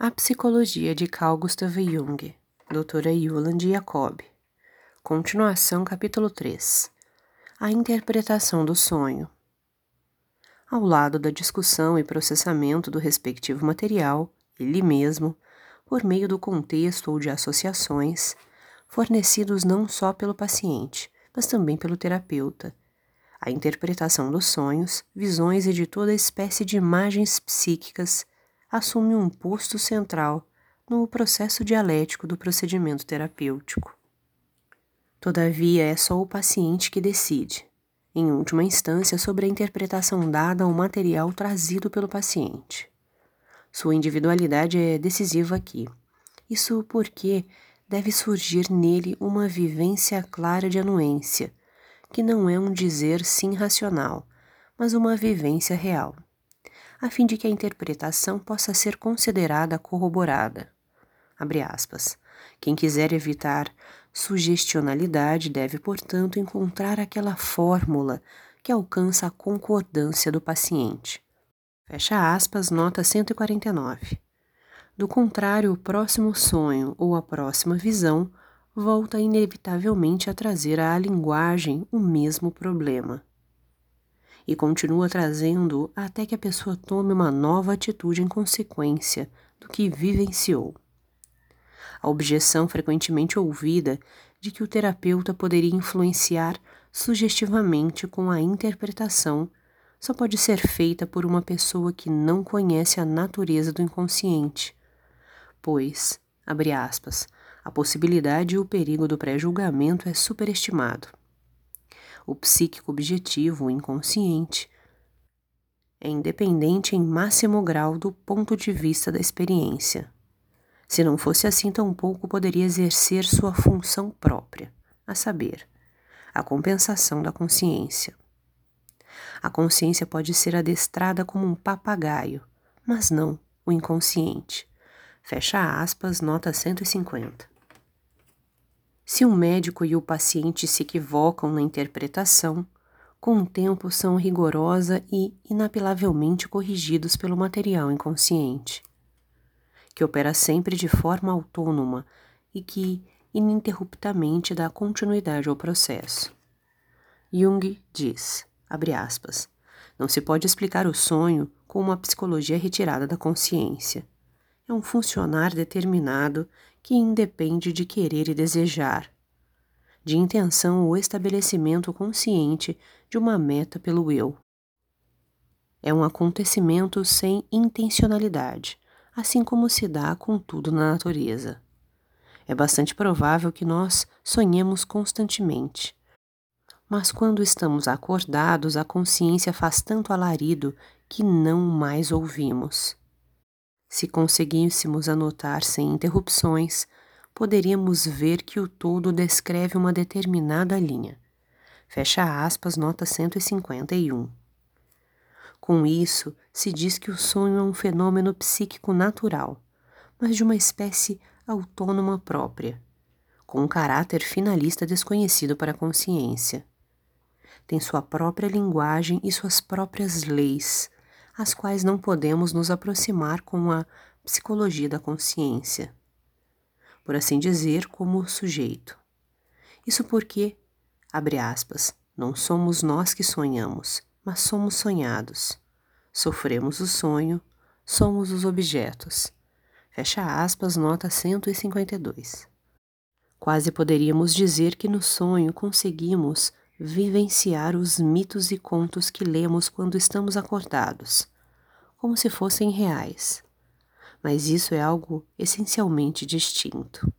A Psicologia de Carl Gustav Jung, Doutora Yuland Jacob. Continuação, capítulo 3. A interpretação do sonho. Ao lado da discussão e processamento do respectivo material, ele mesmo, por meio do contexto ou de associações, fornecidos não só pelo paciente, mas também pelo terapeuta, a interpretação dos sonhos, visões e de toda espécie de imagens psíquicas assume um posto central no processo dialético do procedimento terapêutico. Todavia, é só o paciente que decide, em última instância, sobre a interpretação dada ao material trazido pelo paciente. Sua individualidade é decisiva aqui. Isso porque deve surgir nele uma vivência clara de anuência, que não é um dizer sim racional, mas uma vivência real a fim de que a interpretação possa ser considerada corroborada. Quem quiser evitar sugestionalidade deve, portanto, encontrar aquela fórmula que alcança a concordância do paciente. Fecha aspas, nota 149. Do contrário, o próximo sonho ou a próxima visão volta inevitavelmente a trazer à linguagem o mesmo problema e continua trazendo até que a pessoa tome uma nova atitude em consequência do que vivenciou. A objeção frequentemente ouvida de que o terapeuta poderia influenciar sugestivamente com a interpretação só pode ser feita por uma pessoa que não conhece a natureza do inconsciente, pois, abre aspas, a possibilidade e o perigo do pré-julgamento é superestimado o psíquico objetivo, o inconsciente, é independente em máximo grau do ponto de vista da experiência. Se não fosse assim, tampouco poderia exercer sua função própria, a saber, a compensação da consciência. A consciência pode ser adestrada como um papagaio, mas não o inconsciente. Fecha aspas, nota 150. Se o médico e o paciente se equivocam na interpretação, com o tempo são rigorosa e inapelavelmente corrigidos pelo material inconsciente, que opera sempre de forma autônoma e que ininterruptamente dá continuidade ao processo. Jung diz, abre aspas, não se pode explicar o sonho com uma psicologia retirada da consciência. É um funcionar determinado que independe de querer e desejar, de intenção ou estabelecimento consciente de uma meta pelo eu. É um acontecimento sem intencionalidade, assim como se dá com tudo na natureza. É bastante provável que nós sonhemos constantemente. Mas quando estamos acordados, a consciência faz tanto alarido que não mais ouvimos. Se conseguíssemos anotar sem interrupções, poderíamos ver que o todo descreve uma determinada linha. Fecha aspas, nota 151. Com isso, se diz que o sonho é um fenômeno psíquico natural, mas de uma espécie autônoma própria, com um caráter finalista desconhecido para a consciência. Tem sua própria linguagem e suas próprias leis às quais não podemos nos aproximar com a psicologia da consciência, por assim dizer, como sujeito. Isso porque, abre aspas, não somos nós que sonhamos, mas somos sonhados. Sofremos o sonho, somos os objetos. Fecha aspas, nota 152. Quase poderíamos dizer que no sonho conseguimos vivenciar os mitos e contos que lemos quando estamos acordados, como se fossem reais. Mas isso é algo essencialmente distinto.